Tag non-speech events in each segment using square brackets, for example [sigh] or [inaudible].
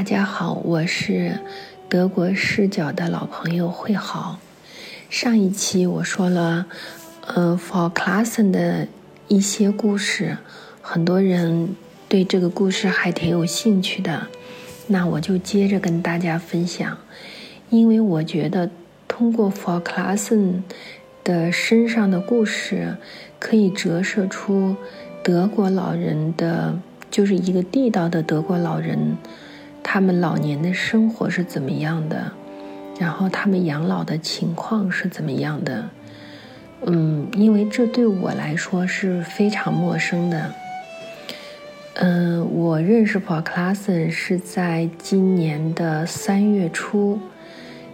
大家好，我是德国视角的老朋友会好。上一期我说了，呃 f o r c l a s s 的一些故事，很多人对这个故事还挺有兴趣的。那我就接着跟大家分享，因为我觉得通过 f o r c l a s s 的身上的故事，可以折射出德国老人的，就是一个地道的德国老人。他们老年的生活是怎么样的？然后他们养老的情况是怎么样的？嗯，因为这对我来说是非常陌生的。嗯，我认识 Paul Klassen 是在今年的三月初，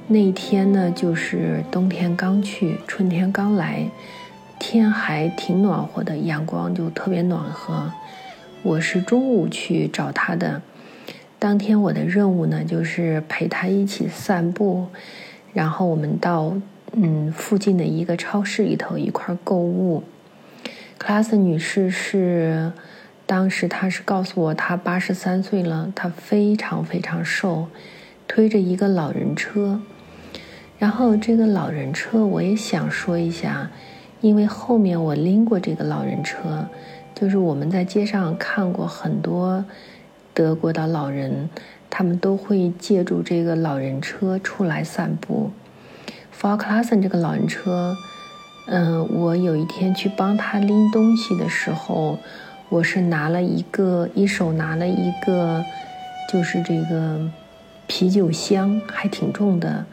那天呢就是冬天刚去，春天刚来，天还挺暖和的，阳光就特别暖和。我是中午去找他的。当天我的任务呢，就是陪他一起散步，然后我们到嗯附近的一个超市里头一块购物。克拉斯女士是当时她是告诉我她八十三岁了，她非常非常瘦，推着一个老人车。然后这个老人车我也想说一下，因为后面我拎过这个老人车，就是我们在街上看过很多。德国的老人，他们都会借助这个老人车出来散步。f o r c l a s s e n 这个老人车，嗯，我有一天去帮他拎东西的时候，我是拿了一个，一手拿了一个，就是这个啤酒箱，还挺重的，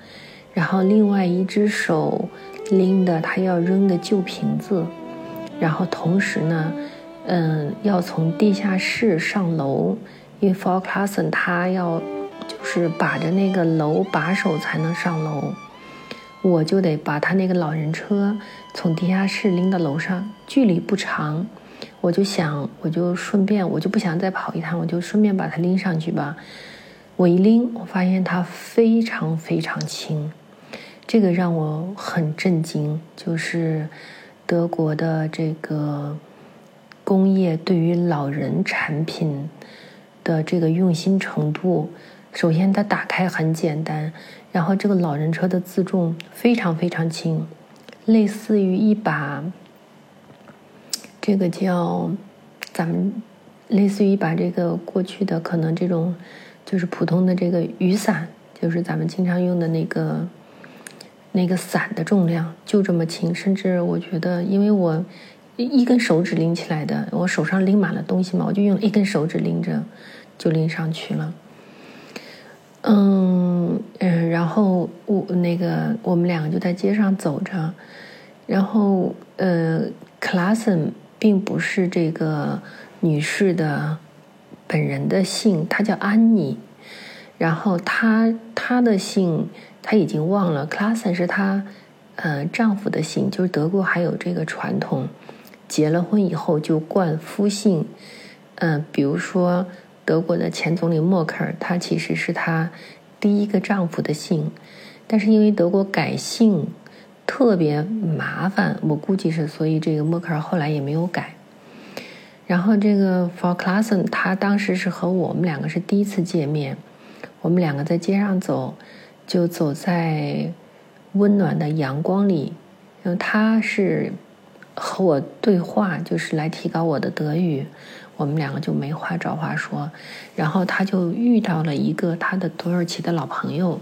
然后另外一只手拎的他要扔的旧瓶子，然后同时呢，嗯，要从地下室上楼。因为 For Classen 他要就是把着那个楼把手才能上楼，我就得把他那个老人车从地下室拎到楼上，距离不长，我就想我就顺便我就不想再跑一趟，我就顺便把他拎上去吧。我一拎，我发现它非常非常轻，这个让我很震惊，就是德国的这个工业对于老人产品。的这个用心程度，首先它打开很简单，然后这个老人车的自重非常非常轻，类似于一把这个叫咱们类似于一把这个过去的可能这种就是普通的这个雨伞，就是咱们经常用的那个那个伞的重量就这么轻，甚至我觉得，因为我一根手指拎起来的，我手上拎满了东西嘛，我就用一根手指拎着。就拎上去了，嗯嗯，然后我那个我们两个就在街上走着，然后呃，克拉森并不是这个女士的本人的姓，她叫安妮，然后她她的姓她已经忘了，克拉森是她呃丈夫的姓，就是德国还有这个传统，结了婚以后就冠夫姓，嗯，比如说。德国的前总理默克尔，他其实是他第一个丈夫的姓，但是因为德国改姓特别麻烦，我估计是，所以这个默克尔后来也没有改。然后这个 For Klassen，他当时是和我们两个是第一次见面，我们两个在街上走，就走在温暖的阳光里，因为他是和我对话，就是来提高我的德语。我们两个就没话找话说，然后他就遇到了一个他的土耳其的老朋友，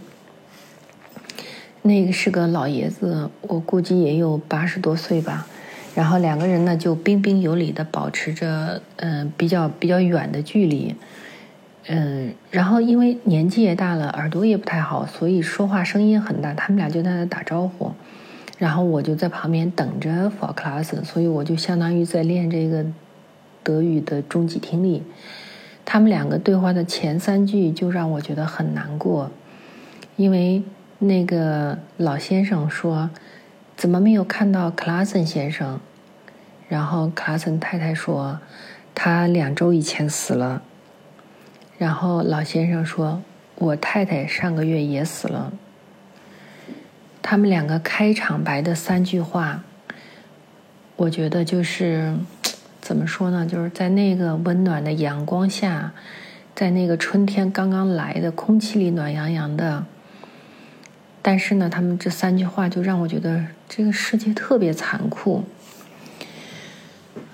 那个是个老爷子，我估计也有八十多岁吧。然后两个人呢就彬彬有礼的保持着嗯比较比较远的距离，嗯，然后因为年纪也大了，耳朵也不太好，所以说话声音很大。他们俩就在那打招呼，然后我就在旁边等着 for class，所以我就相当于在练这个。德语的中级听力，他们两个对话的前三句就让我觉得很难过，因为那个老先生说：“怎么没有看到克拉森先生？”然后克拉森太太说：“他两周以前死了。”然后老先生说：“我太太上个月也死了。”他们两个开场白的三句话，我觉得就是。[tsk] 怎么说呢？就是在那个温暖的阳光下，在那个春天刚刚来的空气里暖洋洋的。但是呢，他们这三句话就让我觉得这个世界特别残酷。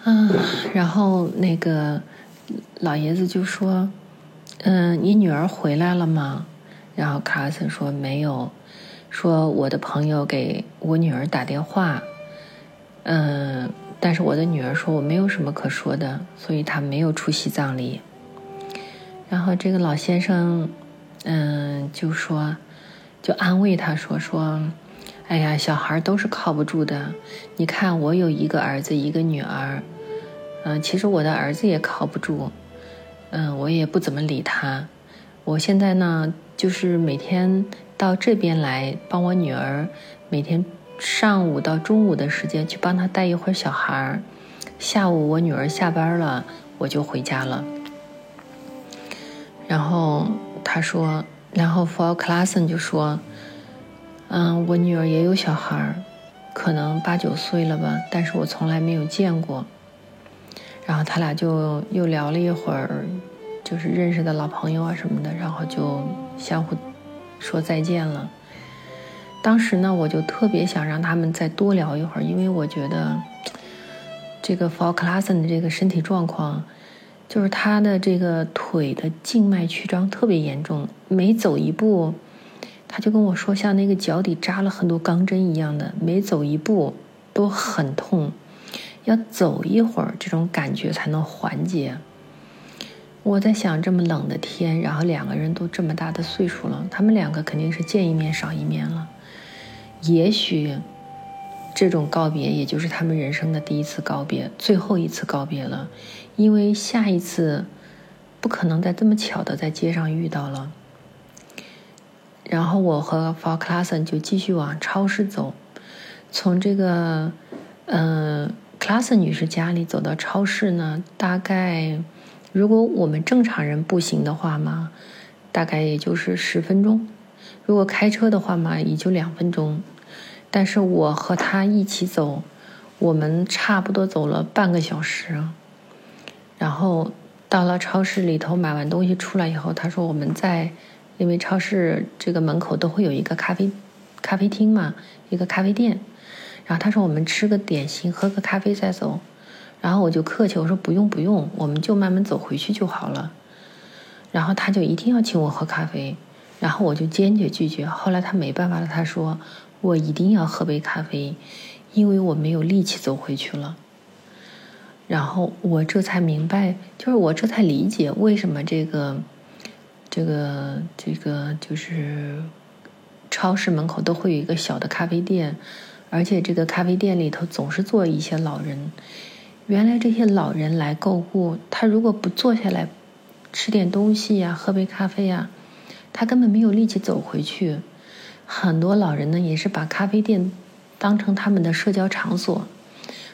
嗯，然后那个老爷子就说：“嗯，你女儿回来了吗？”然后卡森说：“没有。”说我的朋友给我女儿打电话，嗯，但是我的女儿说我没有什么可说的，所以她没有出席葬礼。然后这个老先生，嗯，就说。就安慰他说：“说，哎呀，小孩都是靠不住的。你看，我有一个儿子，一个女儿。嗯，其实我的儿子也靠不住。嗯，我也不怎么理他。我现在呢，就是每天到这边来帮我女儿，每天上午到中午的时间去帮她带一会儿小孩。下午我女儿下班了，我就回家了。然后他说。”然后 f o r c l a s s e n 就说：“嗯，我女儿也有小孩可能八九岁了吧，但是我从来没有见过。”然后他俩就又聊了一会儿，就是认识的老朋友啊什么的，然后就相互说再见了。当时呢，我就特别想让他们再多聊一会儿，因为我觉得这个 f o r c l a s s e n 的这个身体状况。就是他的这个腿的静脉曲张特别严重，每走一步，他就跟我说像那个脚底扎了很多钢针一样的，每走一步都很痛，要走一会儿这种感觉才能缓解。我在想，这么冷的天，然后两个人都这么大的岁数了，他们两个肯定是见一面少一面了，也许。这种告别，也就是他们人生的第一次告别，最后一次告别了，因为下一次不可能再这么巧的在街上遇到了。然后我和 f o r c l a s s e n 就继续往超市走，从这个嗯 c l a s s e n 女士家里走到超市呢，大概如果我们正常人步行的话嘛，大概也就是十分钟；如果开车的话嘛，也就两分钟。但是我和他一起走，我们差不多走了半个小时。然后到了超市里头买完东西出来以后，他说我们在，因为超市这个门口都会有一个咖啡咖啡厅嘛，一个咖啡店。然后他说我们吃个点心，喝个咖啡再走。然后我就客气我说不用不用，我们就慢慢走回去就好了。然后他就一定要请我喝咖啡，然后我就坚决拒绝。后来他没办法了，他说。我一定要喝杯咖啡，因为我没有力气走回去了。然后我这才明白，就是我这才理解为什么这个、这个、这个就是超市门口都会有一个小的咖啡店，而且这个咖啡店里头总是坐一些老人。原来这些老人来购物，他如果不坐下来吃点东西呀、喝杯咖啡呀，他根本没有力气走回去。很多老人呢，也是把咖啡店当成他们的社交场所。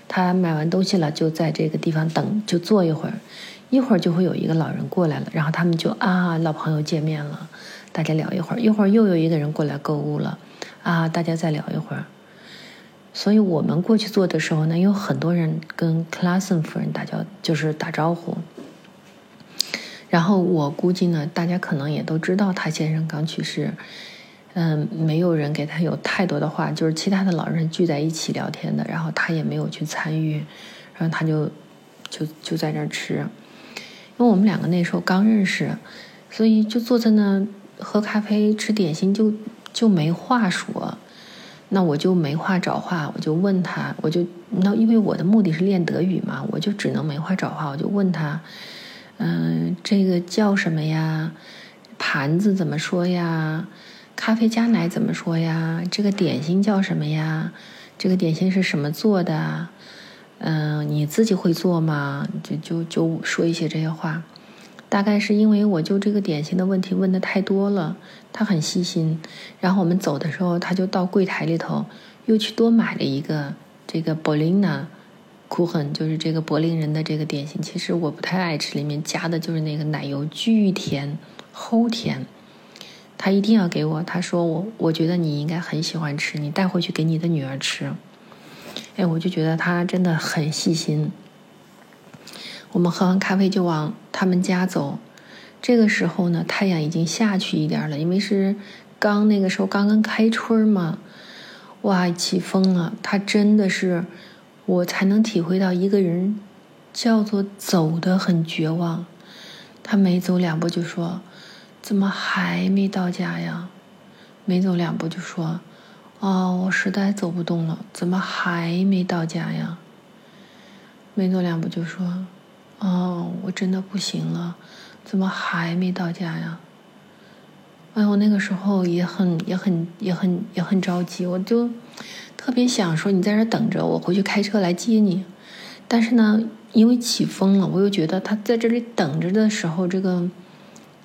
他买完东西了，就在这个地方等，就坐一会儿，一会儿就会有一个老人过来了，然后他们就啊，老朋友见面了，大家聊一会儿，一会儿又有一个人过来购物了，啊，大家再聊一会儿。所以我们过去做的时候呢，有很多人跟克拉森夫人打交，就是打招呼。然后我估计呢，大家可能也都知道，他先生刚去世。嗯，没有人给他有太多的话，就是其他的老人聚在一起聊天的，然后他也没有去参与，然后他就就就在那儿吃，因为我们两个那时候刚认识，所以就坐在那喝咖啡吃点心，就就没话说，那我就没话找话，我就问他，我就那因为我的目的是练德语嘛，我就只能没话找话，我就问他，嗯，这个叫什么呀？盘子怎么说呀？咖啡加奶怎么说呀？这个点心叫什么呀？这个点心是什么做的？嗯，你自己会做吗？就就就说一些这些话。大概是因为我就这个点心的问题问的太多了，他很细心。然后我们走的时候，他就到柜台里头又去多买了一个这个 Berliner Kuchen，就是这个柏林人的这个点心。其实我不太爱吃，里面加的就是那个奶油，巨甜，齁甜。他一定要给我，他说我，我觉得你应该很喜欢吃，你带回去给你的女儿吃。哎，我就觉得他真的很细心。我们喝完咖啡就往他们家走，这个时候呢，太阳已经下去一点了，因为是刚那个时候刚刚开春嘛，哇，起风了。他真的是，我才能体会到一个人叫做走的很绝望。他没走两步就说：“怎么还没到家呀？”没走两步就说：“哦，我实在走不动了，怎么还没到家呀？”没走两步就说：“哦，我真的不行了，怎么还没到家呀？”哎我，那个时候也很、也很、也很、也很着急，我就特别想说：“你在这等着，我回去开车来接你。”但是呢，因为起风了，我又觉得他在这里等着的时候，这个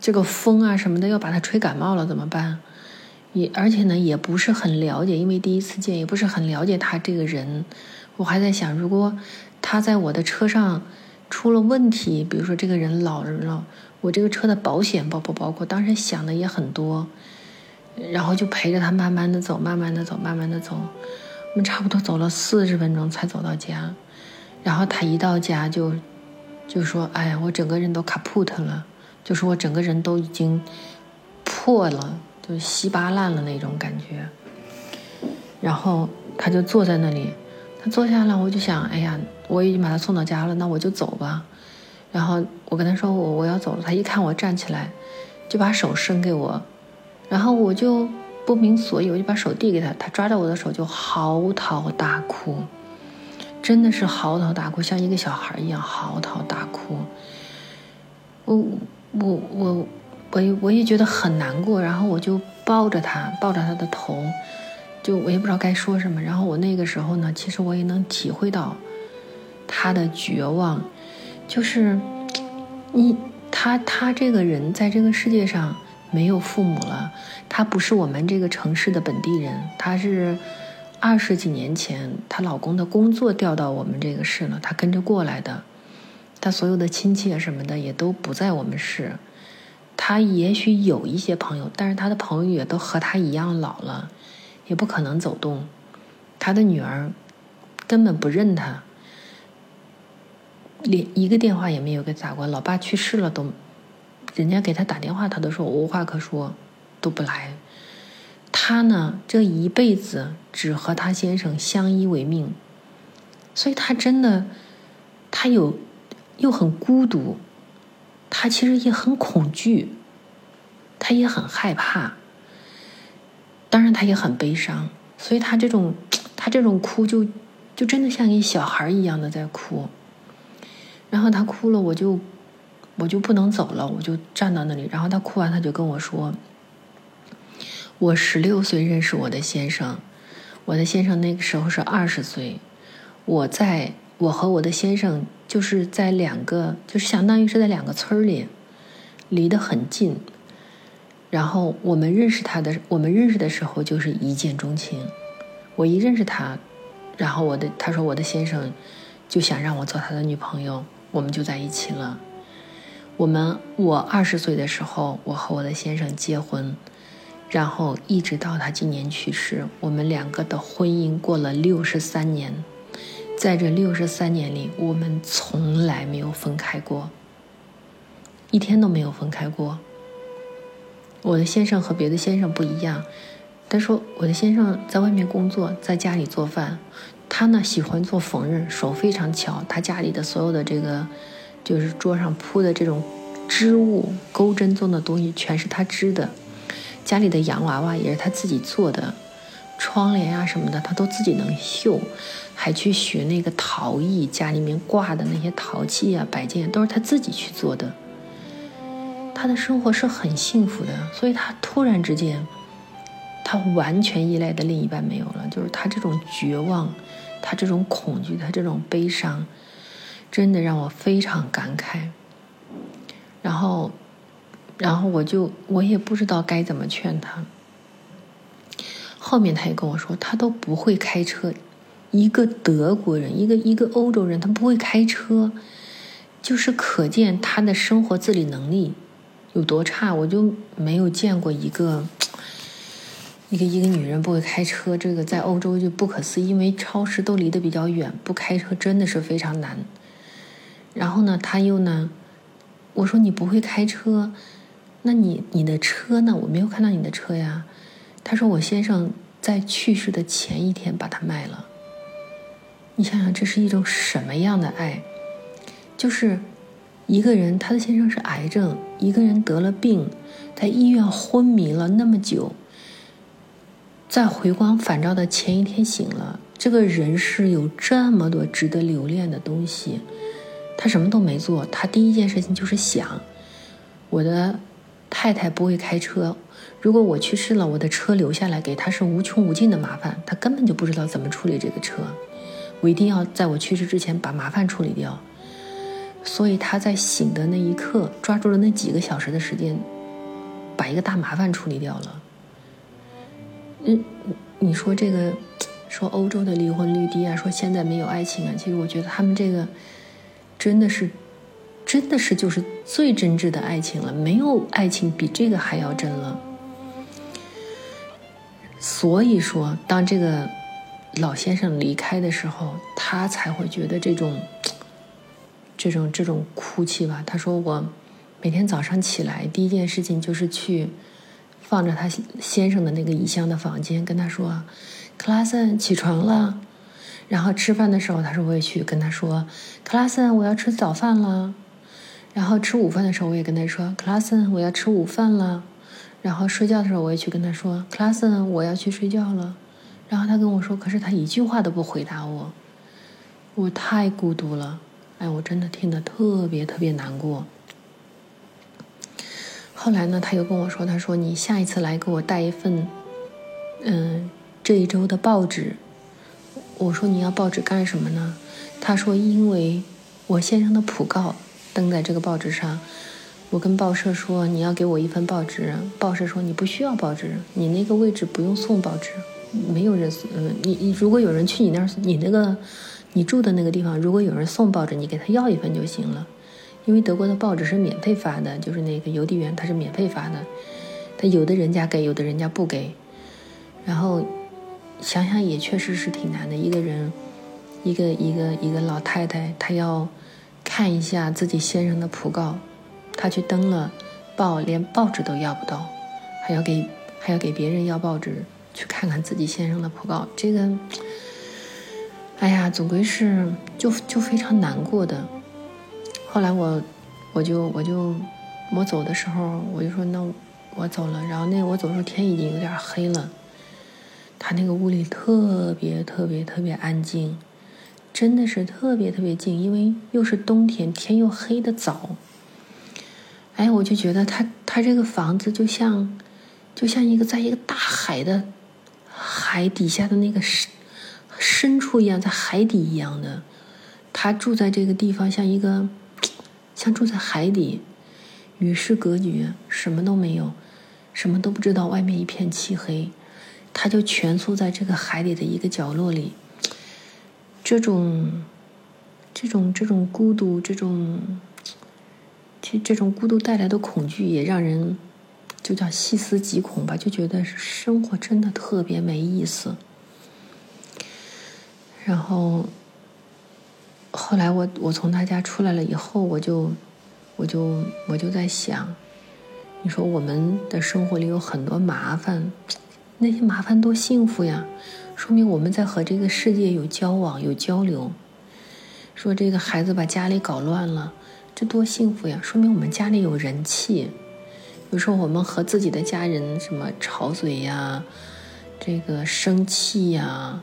这个风啊什么的要把他吹感冒了怎么办？也而且呢，也不是很了解，因为第一次见，也不是很了解他这个人。我还在想，如果他在我的车上出了问题，比如说这个人老人了，我这个车的保险包不包括？当时想的也很多，然后就陪着他慢慢的走，慢慢的走，慢慢的走。我们差不多走了四十分钟才走到家。然后他一到家就，就说：“哎呀，我整个人都卡 put 了，就是我整个人都已经破了，就稀巴烂了那种感觉。”然后他就坐在那里，他坐下了，我就想：“哎呀，我已经把他送到家了，那我就走吧。”然后我跟他说：“我我要走了。”他一看我站起来，就把手伸给我，然后我就不明所以，我就把手递给他，他抓着我的手就嚎啕大哭。真的是嚎啕大哭，像一个小孩一样嚎啕大哭。我我我我我也觉得很难过，然后我就抱着他，抱着他的头，就我也不知道该说什么。然后我那个时候呢，其实我也能体会到他的绝望，就是你他他这个人在这个世界上没有父母了，他不是我们这个城市的本地人，他是。二十几年前，她老公的工作调到我们这个市了，她跟着过来的。她所有的亲戚啊什么的也都不在我们市。她也许有一些朋友，但是她的朋友也都和她一样老了，也不可能走动。他的女儿根本不认他，连一个电话也没有给打过。老爸去世了，都人家给他打电话，他都说无话可说，都不来。他呢，这一辈子只和她先生相依为命，所以他真的，他有又很孤独，他其实也很恐惧，他也很害怕，当然他也很悲伤，所以他这种 [tsk] 他这种哭就就真的像一小孩一样的在哭，然后他哭了，我就我就不能走了，我就站到那里，然后他哭完，他就跟我说。我十六岁认识我的先生，我的先生那个时候是二十岁。我在我和我的先生就是在两个，就是相当于是在两个村里，离得很近。然后我们认识他的，我们认识的时候就是一见钟情。我一认识他，然后我的他说我的先生就想让我做他的女朋友，我们就在一起了。我们我二十岁的时候，我和我的先生结婚。然后一直到他今年去世，我们两个的婚姻过了六十三年，在这六十三年里，我们从来没有分开过，一天都没有分开过。我的先生和别的先生不一样，他说我的先生在外面工作，在家里做饭，他呢喜欢做缝纫，手非常巧，他家里的所有的这个，就是桌上铺的这种织物、钩针做的东西，全是他织的。家里的洋娃娃也是他自己做的，窗帘啊什么的他都自己能绣，还去学那个陶艺，家里面挂的那些陶器啊摆件都是他自己去做的。他的生活是很幸福的，所以他突然之间，他完全依赖的另一半没有了，就是他这种绝望，他这种恐惧，他这种悲伤，真的让我非常感慨。然后。然后我就我也不知道该怎么劝他。后面他也跟我说，他都不会开车，一个德国人，一个一个欧洲人，他不会开车，就是可见他的生活自理能力有多差。我就没有见过一个一个一个女人不会开车，这个在欧洲就不可思议，因为超市都离得比较远，不开车真的是非常难。然后呢，他又呢。我说你不会开车，那你你的车呢？我没有看到你的车呀。他说我先生在去世的前一天把它卖了。你想想，这是一种什么样的爱？就是一个人，他的先生是癌症，一个人得了病，在医院昏迷了那么久，在回光返照的前一天醒了。这个人是有这么多值得留恋的东西，他什么都没做，他第一件事情就是想，我的太太不会开车，如果我去世了，我的车留下来给他是无穷无尽的麻烦，他根本就不知道怎么处理这个车。我一定要在我去世之前把麻烦处理掉，所以他在醒的那一刻，抓住了那几个小时的时间，把一个大麻烦处理掉了。嗯，你说这个，说欧洲的离婚率低啊，说现在没有爱情啊，其实我觉得他们这个真的是，真的是就是最真挚的爱情了，没有爱情比这个还要真了。所以说，当这个。老先生离开的时候，他才会觉得这种、这种、这种哭泣吧。他说：“我每天早上起来，第一件事情就是去放着他先生的那个遗像的房间，跟他说：‘克拉森，起床了。’然后吃饭的时候，他说我也去跟他说：‘克拉森，我要吃早饭了。’然后吃午饭的时候，我也跟他说：‘克拉森，我要吃午饭了。’然后睡觉的时候，我也去跟他说：‘克拉森，我要去睡觉了。’”然后他跟我说：“可是他一句话都不回答我，我太孤独了。哎，我真的听得特别特别难过。”后来呢，他又跟我说：“他说你下一次来给我带一份，嗯，这一周的报纸。”我说：“你要报纸干什么呢？”他说：“因为我先生的讣告登在这个报纸上，我跟报社说你要给我一份报纸，报社说你不需要报纸，你那个位置不用送报纸。”没有人，嗯，你你如果有人去你那儿，你那个你住的那个地方，如果有人送报纸，你给他要一份就行了，因为德国的报纸是免费发的，就是那个邮递员他是免费发的，他有的人家给，有的人家不给。然后想想也确实是挺难的，一个人，一个一个一个老太太，她要看一下自己先生的讣告，她去登了报，连报纸都要不到，还要给还要给别人要报纸。去看看自己先生的讣告，这个，哎呀，总归是就就非常难过的。后来我，我就我就我走的时候，我就说那我走了。然后那我走的时候天已经有点黑了，他那个屋里特别特别特别安静，真的是特别特别静，因为又是冬天，天又黑的早。哎，我就觉得他他这个房子就像就像一个在一个大海的。海底下的那个深处一样，在海底一样的，他住在这个地方，像一个像住在海底，与世隔绝，什么都没有，什么都不知道，外面一片漆黑，他就蜷缩在这个海里的一个角落里。这种这种这种孤独，这种这这种孤独带来的恐惧，也让人。就叫细思极恐吧，就觉得生活真的特别没意思。然后后来我我从他家出来了以后，我就我就我就在想，你说我们的生活里有很多麻烦，那些麻烦多幸福呀！说明我们在和这个世界有交往有交流。说这个孩子把家里搞乱了，这多幸福呀！说明我们家里有人气。比如说，我们和自己的家人什么吵嘴呀，这个生气呀，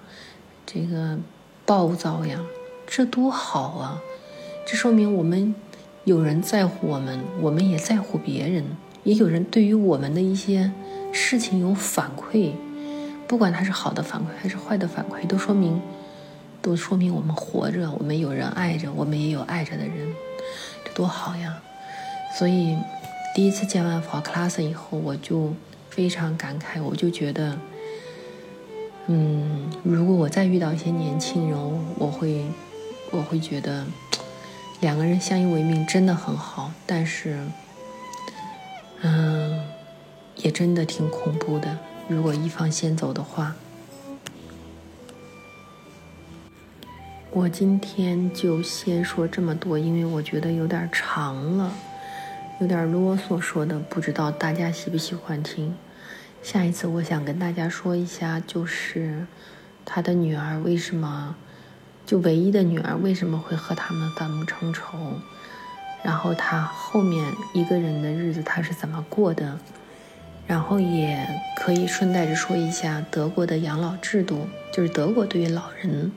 这个暴躁呀，这多好啊！这说明我们有人在乎我们，我们也在乎别人，也有人对于我们的一些事情有反馈，不管他是好的反馈还是坏的反馈，都说明，都说明我们活着，我们有人爱着，我们也有爱着的人，这多好呀！所以。第一次见完 For Class 以后，我就非常感慨，我就觉得，嗯，如果我再遇到一些年轻人，我会，我会觉得两个人相依为命真的很好，但是，嗯，也真的挺恐怖的。如果一方先走的话，我今天就先说这么多，因为我觉得有点长了。有点啰嗦说的，不知道大家喜不喜欢听。下一次我想跟大家说一下，就是他的女儿为什么，就唯一的女儿为什么会和他们反目成仇，然后他后面一个人的日子他是怎么过的，然后也可以顺带着说一下德国的养老制度，就是德国对于老人，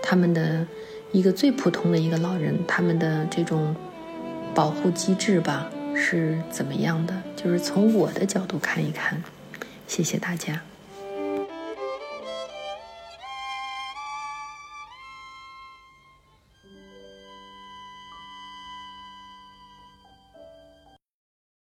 他们的一个最普通的一个老人，他们的这种。保护机制吧是怎么样的？就是从我的角度看一看，谢谢大家。